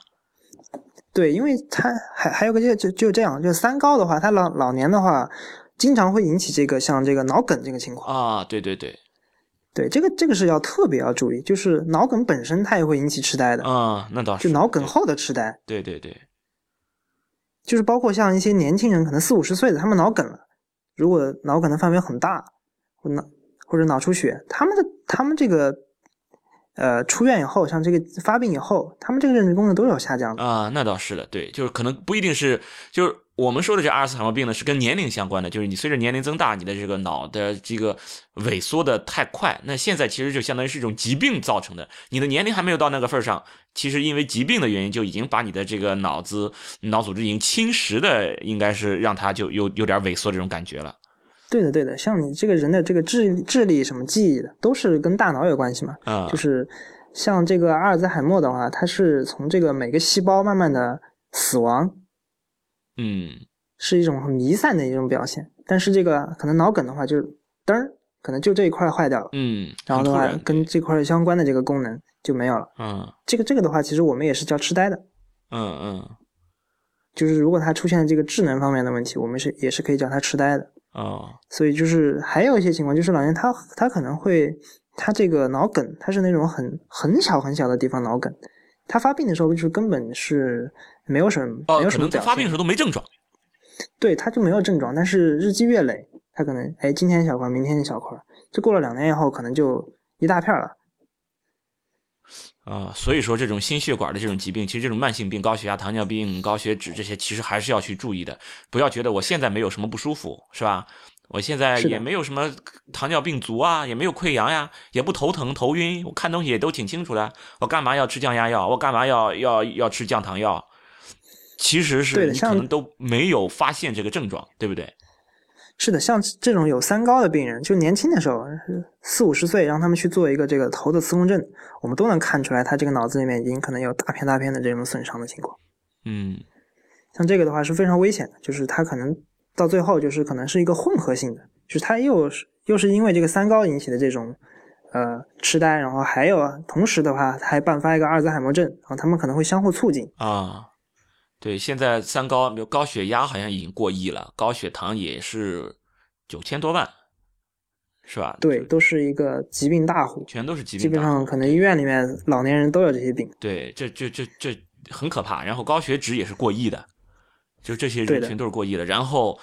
对，因为它还还有个就就就这样，就三高的话，他老老年的话，经常会引起这个像这个脑梗这个情况啊。对对对，对这个这个是要特别要注意，就是脑梗本身它也会引起痴呆的啊。那倒是，就脑梗后的痴呆。对对对。就是包括像一些年轻人，可能四五十岁的，他们脑梗了，如果脑梗的范围很大，或脑或者脑出血，他们的他们这个呃出院以后，像这个发病以后，他们这个认知功能都有下降的。啊，那倒是的，对，就是可能不一定是，就是我们说的这阿尔茨海默病呢，是跟年龄相关的，就是你随着年龄增大，你的这个脑的这个萎缩的太快，那现在其实就相当于是一种疾病造成的，你的年龄还没有到那个份上，其实因为疾病的原因，就已经把你的这个脑子脑组织已经侵蚀的，应该是让它就有有点萎缩这种感觉了。对的，对的，像你这个人的这个智智力什么记忆的，都是跟大脑有关系嘛。啊，就是像这个阿尔兹海默的话，它是从这个每个细胞慢慢的死亡，嗯，是一种很弥散的一种表现。但是这个可能脑梗的话，就是噔儿，可能就这一块坏掉了，嗯，然后的话跟这块相关的这个功能就没有了。嗯这个这个的话，其实我们也是叫痴呆的，嗯嗯就是如果它出现了这个智能方面的问题，我们是也是可以叫它痴呆的。哦，所以就是还有一些情况，就是老年他他可能会他这个脑梗，他是那种很很小很小的地方脑梗，他发病的时候就是根本是没有什么、哦，没有可什么表现能在发病的时候都没症状。对他就没有症状，但是日积月累，他可能哎今天一小块，明天一小块，这过了两年以后，可能就一大片了。啊，所以说这种心血管的这种疾病，其实这种慢性病，高血压、糖尿病、高血脂这些，其实还是要去注意的。不要觉得我现在没有什么不舒服，是吧？我现在也没有什么糖尿病足啊，也没有溃疡呀，也不头疼头晕，我看东西也都挺清楚的。我干嘛要吃降压药？我干嘛要要要吃降糖药？其实对是你可能都没有发现这个症状，对不对？是的，像这种有三高的病人，就年轻的时候四五十岁，让他们去做一个这个头的磁共振，我们都能看出来，他这个脑子里面已经可能有大片大片的这种损伤的情况。嗯像这个的话是非常危险的，就是他可能到最后就是可能是一个混合性的，就是他又是又是因为这个三高引起的这种呃痴呆，然后还有啊同时的话他还伴发一个阿尔兹海默症，然后他们可能会相互促进。啊，对，现在三高，比如高血压好像已经过亿了，高血糖也是九千多万，是吧？对，都是一个疾病大户，全都是疾病大户。本上可能医院里面老年人都有这些病。对，这这这这很可怕。然后高血脂也是过亿的，就这些人群都是过亿的。然后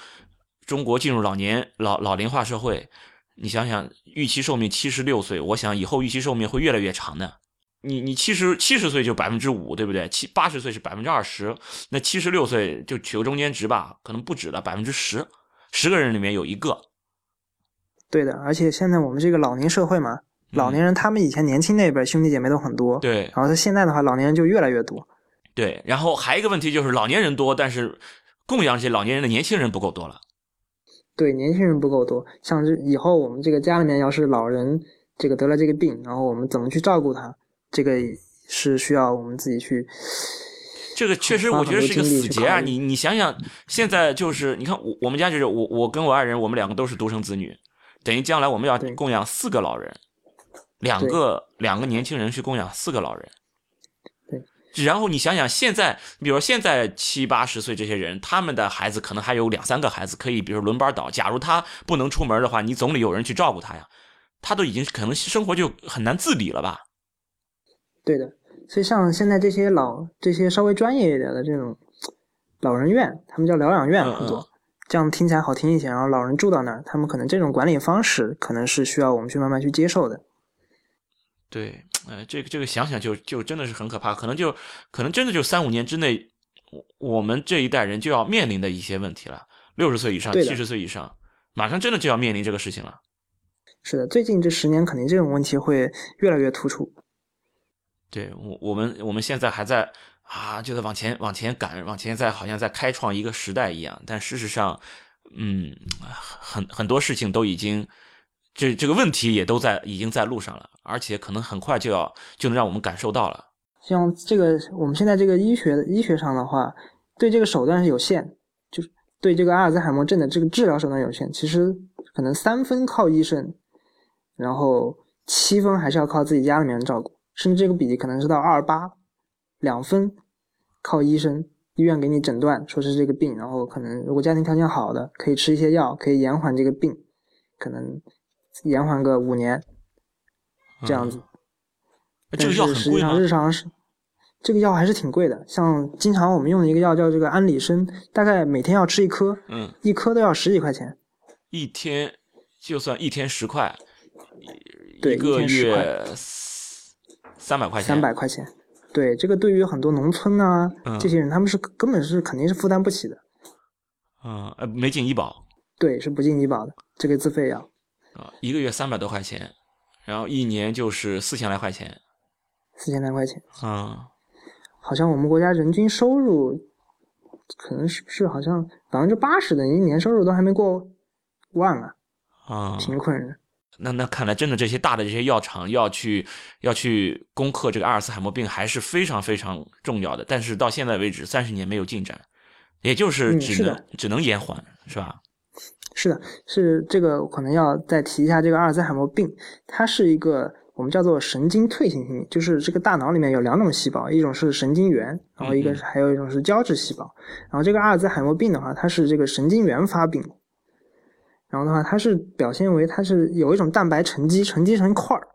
中国进入老年老老龄化社会，你想想，预期寿命七十六岁，我想以后预期寿命会越来越长的。你你七十七十岁就百分之五，对不对？七八十岁是百分之二十，那七十六岁就取个中间值吧，可能不止了，百分之十，十个人里面有一个。对的，而且现在我们这个老龄社会嘛，老年人他们以前年轻那辈兄弟姐妹都很多，嗯对然后他现在的话，老年人就越来越多。对，然后还有一个问题就是老年人多，但是供养这些老年人的年轻人不够多了。对，年轻人不够多。像是以后我们这个家里面要是老人这个得了这个病，然后我们怎么去照顾他，这个是需要我们自己去。这个确实，我觉得是一个死结啊！你你想想，现在就是你看我我们家就是我我跟我爱人，我们两个都是独生子女，等于将来我们要供养四个老人，两个两个年轻人去供养四个老人。对。然后你想想，现在比如说现在七八十岁这些人，他们的孩子可能还有两三个孩子可以，比如轮班倒。假如他不能出门的话，你总得有人去照顾他呀。他都已经可能生活就很难自理了吧？对的，所以像现在这些老这些稍微专业一点的这种老人院，他们叫疗养院嗯很多，嗯这样听起来好听一些。然后老人住到那儿，他们可能这种管理方式可能是需要我们去慢慢去接受的。对，呃，这个这个想想就就真的是很可怕，可能就可能真的就三五年之内，我我们这一代人就要面临的一些问题了。六十岁以上，七十岁以上，马上真的就要面临这个事情了。是的，最近这十年肯定这种问题会越来越突出。对我我们我们现在还在啊，就在往前往前赶，往前在好像在开创一个时代一样，但事实上，嗯，很很多事情都已经。这这个问题也都在已经在路上了，而且可能很快就要就能让我们感受到了。像这个我们现在这个医学医学上的话，对这个手段是有限，就是对这个阿尔兹海默症的这个治疗手段有限。其实可能三分靠医生，然后七分还是要靠自己家里面人照顾，甚至这个比例可能是到二八，两分靠医生，医院给你诊断说是这个病，然后可能如果家庭条件好的，可以吃一些药，可以延缓这个病，可能延缓个五年这样子。这个药很但是实际上贵吗？日常是这个药还是挺贵的。像经常我们用的一个药叫这个安理生，大概每天要吃一颗，嗯，一颗都要十几块钱。一天就算一天十块，对，一个月三百块钱，三百块钱。对，这个对于很多农村啊、嗯这些人，他们是根本是肯定是负担不起的。嗯，呃，没进医保对，是不进医保的，这个自费药，啊，一个月三百多块钱，然后一年就是四千来块钱，四千来块钱。嗯，好像我们国家人均收入可能是不是好像百分之八十的人一年收入都还没过万啊，啊，贫困人。那那看来真的这些大的这些药厂要去要去攻克这个阿尔茨海默病还是非常非常重要的，但是到现在为止三十年没有进展，也就是只能、只能延缓，是吧？是的，是这个可能要再提一下这个阿尔茨海默病，它是一个我们叫做神经退行性，就是这个大脑里面有两种细胞，一种是神经元，然后一个还有一种是胶质细胞。然后这个阿尔兹海默病的话，它是这个神经元发病，然后的话它是表现为它是有一种蛋白沉积，沉积成块儿，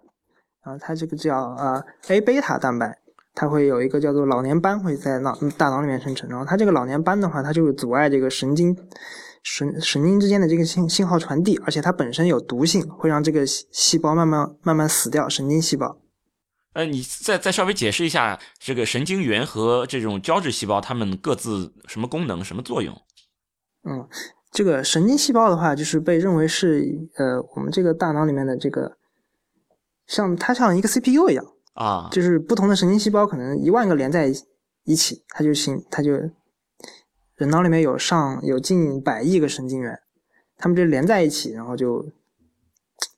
然后它这个叫啊 A 贝塔蛋白。它会有一个叫做老年斑会在脑大脑里面生成，然后它这个老年斑的话，它就阻碍这个神经神神经之间的这个信信号传递，而且它本身有毒性，会让这个细细胞慢慢慢慢死掉，神经细胞。呃，你再再稍微解释一下这个神经元和这种胶质细胞它们各自什么功能、什么作用？嗯，这个神经细胞的话，就是被认为是呃我们这个大脑里面的这个，像它像一个 CPU 一样，啊，就是不同的神经细胞可能一万个连在一起，它就行它就人脑里面有上有近百亿个神经元，它们就连在一起，然后就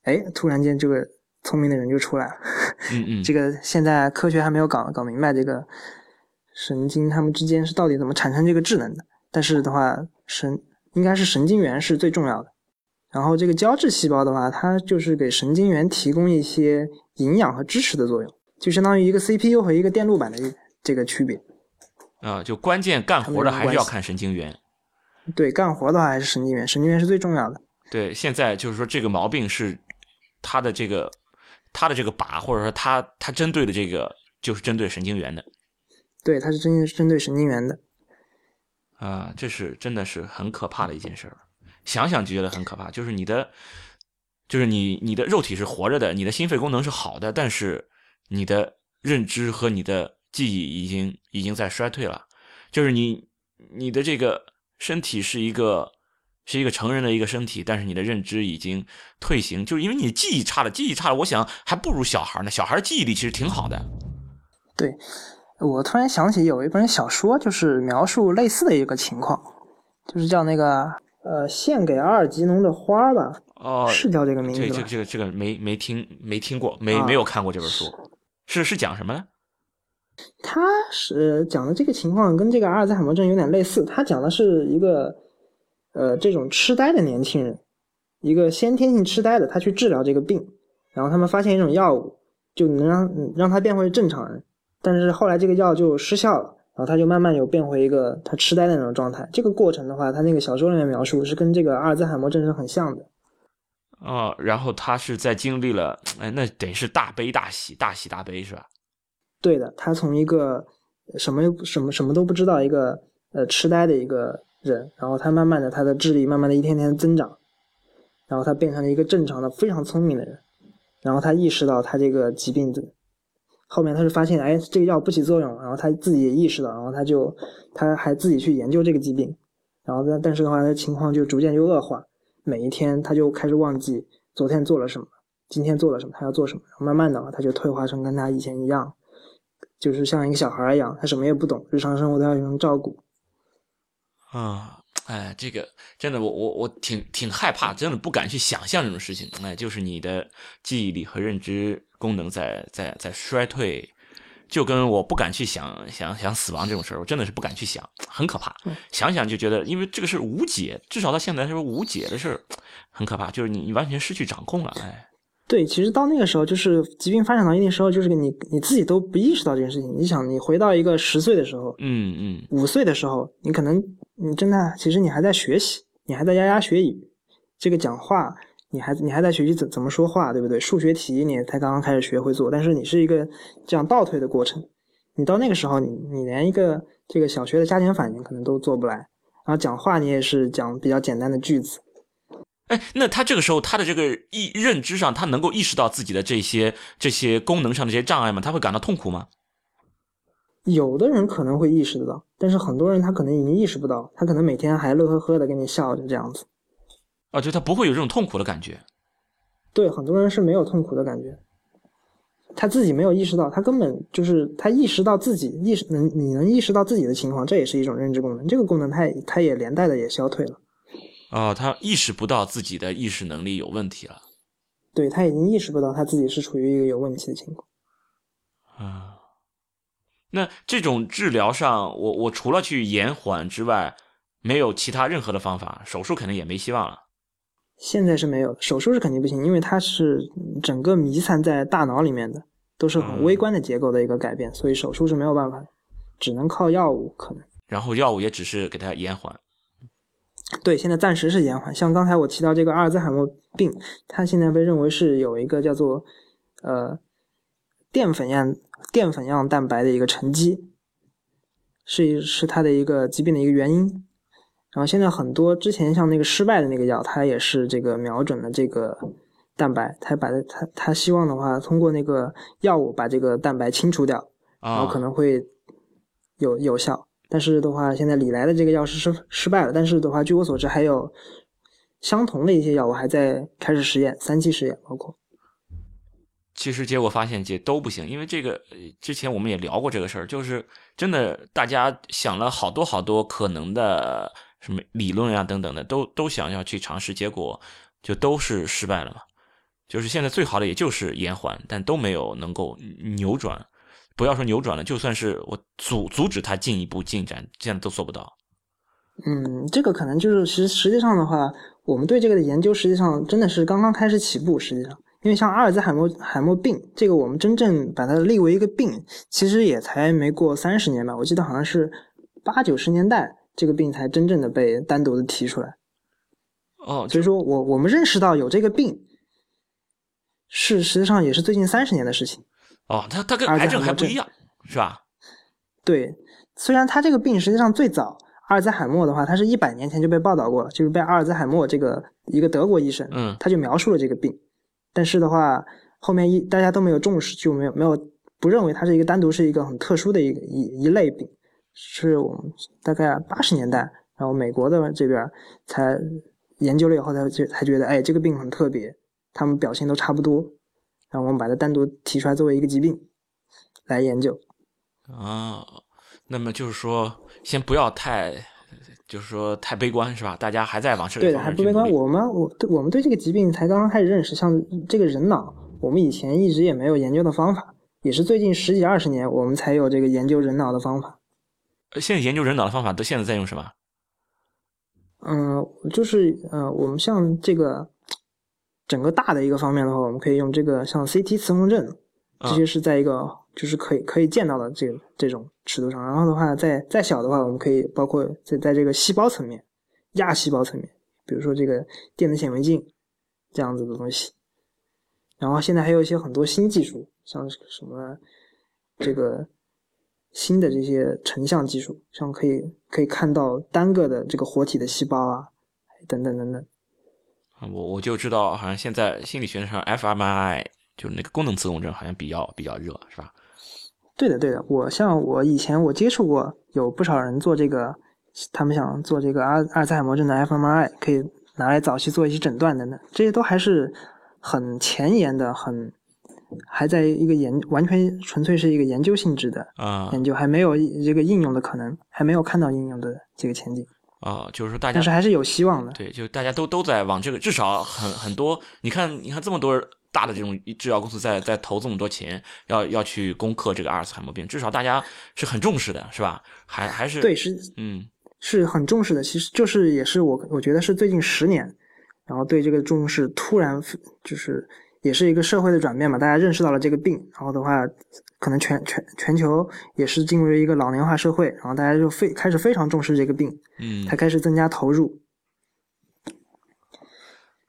哎突然间这个聪明的人就出来了。嗯嗯，这个现在科学还没有搞搞明白这个神经它们之间是到底怎么产生这个智能的。但是的话，神应该是神经元是最重要的。然后这个胶质细胞的话，它就是给神经元提供一些营养和支持的作用，就相当于一个 CPU 和一个电路板的这个区别。啊，就关键干活的还是要看神经元。对，干活的话还是神经元，神经元是最重要的。对，现在就是说这个毛病是它的这个它的这个靶，或者说它它针对的这个就是针对神经元的对，它是针针对神经元的。啊，这是真的是很可怕的一件事儿，想想就觉得很可怕。就是你的，就是你你的肉体是活着的，你的心肺功能是好的，但是你的认知和你的记忆已经已经在衰退了。就是你你的这个身体是一个是一个成人的一个身体，但是你的认知已经退行，就是因为你记忆差了，记忆差了，我想还不如小孩呢。小孩记忆力其实挺好的。对，我突然想起有一本小说，就是描述类似的一个情况，就是叫那个呃，献给阿尔吉农的花吧，哦，是叫这个名字这？这这个这个没没听没听过，没啊没有看过这本书，是是讲什么呢？他是讲的这个情况跟这个阿尔兹海默症有点类似，他讲的是一个呃这种痴呆的年轻人，一个先天性痴呆的，他去治疗这个病，然后他们发现一种药物就能让嗯让他变回正常人，但是后来这个药就失效了，然后他就慢慢有变回一个他痴呆的那种状态。这个过程的话，他那个小说里面描述是跟这个阿尔兹海默症是很像的。哦，然后他是在经历了，哎，那得是大悲大喜，大喜大悲是吧？对的，他从一个什么什么什么都不知道一个呃痴呆的一个人，然后他慢慢的他的智力慢慢的一天天增长，然后他变成了一个正常的非常聪明的人，然后他意识到他这个疾病的，后面他是发现哎这个药不起作用，然后他自己也意识到，然后他就他还自己去研究这个疾病，然后但但是的话他情况就逐渐就恶化，每一天他就开始忘记昨天做了什么，今天做了什么，他要做什么，然后慢慢的话他就退化成跟他以前一样。就是像一个小孩一样，他什么也不懂，日常生活都要有人照顾。啊、哎，这个真的，我我我挺挺害怕，真的不敢去想象这种事情。哎，就是你的记忆力和认知功能在在在衰退，就跟我不敢去想想想死亡这种事儿，我真的是不敢去想，很可怕。想想就觉得，因为这个是无解，至少到现在来说无解的事儿，很可怕。就是你你完全失去掌控了，哎，对，其实到那个时候，就是疾病发展到一定时候，就是你你自己都不意识到这件事情。你想，你回到一个十岁的时候，嗯嗯，五岁的时候，你可能你真的其实你还在学习，你还在牙牙学语，这个讲话你还你还在学习怎怎么说话，对不对？数学题你也才刚刚开始学会做，但是你是一个这样倒退的过程。你到那个时候，你你连一个这个小学的加减法你可能都做不来，然后讲话你也是讲比较简单的句子。哎，那他这个时候他的这个意认知上，他能够意识到自己的这些这些功能上的这些障碍吗？他会感到痛苦吗？有的人可能会意识得到，但是很多人他可能已经意识不到，他可能每天还乐呵呵的跟你笑着这样子。啊，就他不会有这种痛苦的感觉。对，很多人是没有痛苦的感觉，他自己没有意识到，他根本就是他意识到自己意识能你能意识到自己的情况，这也是一种认知功能，这个功能他也它也连带的也消退了。哦，他意识不到自己的意识能力有问题了。对他已经意识不到他自己是处于一个有问题的情况。啊。那这种治疗上，我我除了去延缓之外，没有其他任何的方法，手术肯定也没希望了。现在是没有，手术是肯定不行，因为它是整个弥散在大脑里面的，都是很微观的结构的一个改变，所以手术是没有办法的，只能靠药物可能。然后药物也只是给它延缓。对，现在暂时是延缓。像刚才我提到这个阿尔兹海默病，它现在被认为是有一个叫做呃淀粉样淀粉样蛋白的一个沉积，是是它的一个疾病的一个原因。然后现在很多之前像那个失败的那个药，它也是这个瞄准了这个蛋白，它把它它希望的话通过那个药物把这个蛋白清除掉，然后可能会有有效。但是的话，现在李来的这个药是失失败了。但是的话，据我所知，还有相同的一些药物还在开始实验，三期实验包括。其实结果发现这都不行，因为这个之前我们也聊过这个事儿，就是真的大家想了好多好多可能的什么理论啊等等的，都都想要去尝试，结果就都是失败了嘛。就是现在最好的也就是延缓，但都没有能够扭转。不要说扭转了，就算是我阻阻止它进一步进展，现在都做不到。嗯，这个可能就是实实际上的话，我们对这个的研究实际上真的是刚刚开始起步。实际上，因为像阿尔兹海默海默病这个，我们真正把它立为一个病，其实也才没过三十年吧。我记得好像是八九十年代，这个病才真正的被单独的提出来。哦，所以说我我们认识到有这个病，是实际上也是最近三十年的事情。哦，它它跟癌症还不一样，是吧？对，虽然它这个病实际上最早阿尔兹海默的话，它是一百年前就被报道过了，就是被阿尔兹海默这个一个德国医生，嗯，他就描述了这个病，但是的话，后面一大家都没有重视，就没有没有不认为它是一个单独是一个很特殊的一个一一类病，是我们大概八十年代，然后美国的这边才研究了以后，才才觉得，哎，这个病很特别，他们表现都差不多。然后我们把它单独提出来作为一个疾病来研究。啊，那么就是说，先不要太，就是说太悲观，是吧？大家还在往这个对，还不悲观。我们我对我们对这个疾病才刚刚开始认识，像这个人脑，我们以前一直也没有研究的方法，也是最近十几二十年我们才有这个研究人脑的方法。现在研究人脑的方法都现在在用什么？嗯，就是呃，我们像这个。整个大的一个方面的话，我们可以用这个像 CT 磁共振，这些是在一个就是可以可以见到的这这种尺度上。然后的话，再再小的话，我们可以包括在在这个细胞层面、亚细胞层面，比如说这个电子显微镜这样子的东西。然后现在还有一些很多新技术，像什么这个新的这些成像技术，像可以可以看到单个的这个活体的细胞啊，等等等等。我我就知道，好像现在心理学上，fMRI 就是那个功能磁共振，好像比较比较热，是吧？对的，对的。我像我以前我接触过，有不少人做这个，他们想做这个阿阿尔茨海默症的 fMRI，可以拿来早期做一些诊断等等。这些都还是很前沿的，很还在一个研，完全纯粹是一个研究性质的啊研究，还没有这个应用的可能，还没有看到应用的这个前景。啊，就是说大家，但是还是有希望的。对，就大家都都在往这个，至少很很多。你看，你看这么多大的这种制药公司在在投这么多钱，要要去攻克这个阿尔茨海默病，至少大家是很重视的，是吧？还还是对，是嗯，是很重视的。其实就是也是我我觉得是最近十年，然后对这个重视突然就是也是一个社会的转变嘛，大家认识到了这个病，然后的话。可能全全全球也是进入一个老龄化社会，然后大家就非开始非常重视这个病，嗯，才开始增加投入。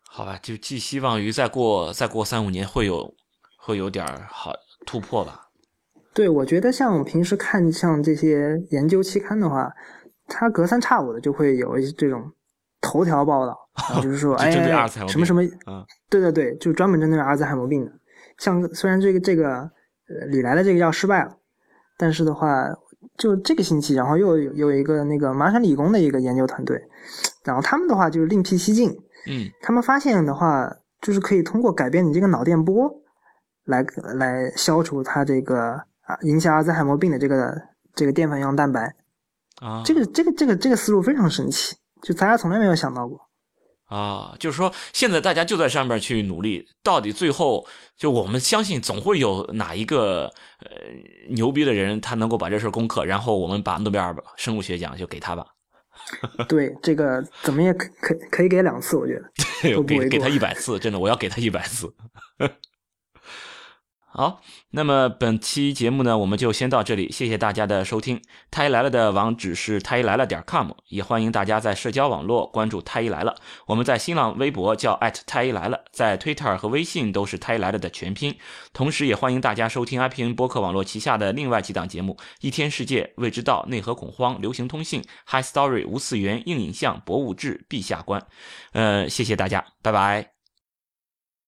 好吧，就寄希望于再过再过三五年会有会有点好突破吧。对，我觉得像我平时看像这些研究期刊的话，它隔三差五的就会有一些这种头条报道，就是说，哎，什么什么，嗯，对对对，就专门针对阿尔兹海默病的。像虽然这个这个呃李来的这个药失败了，但是的话，就这个星期，然后又有有一个那个麻省理工的一个研究团队，然后他们的话就是另辟蹊径，嗯，他们发现的话，就是可以通过改变你这个脑电波，来来消除它这个。啊，影响阿尔兹海默病的这个这个淀粉样蛋白啊，这个这个这个这个思路非常神奇，就大家从来没有想到过啊。就是说，现在大家就在上面去努力，到底最后就我们相信总会有哪一个呃牛逼的人，他能够把这事攻克，然后我们把诺贝尔生物学奖就给他吧。对，这个怎么也可可可以给两次，我觉得给给他一百次，真的，我要给他一百次。好，那么本期节目呢，我们就先到这里，谢谢大家的收听。太医来了的网址是太医来了点 com，也欢迎大家在社交网络关注太医来了。我们在新浪微博叫太医来了，在 Twitter 和微信都是太医来了的全拼。同时，也欢迎大家收听 IPN 播客网络旗下的另外几档节目：一天世界、未知道、内核恐慌、流行通信、High Story、无次元、硬影像、博物志、陛下观。呃，谢谢大家，拜拜。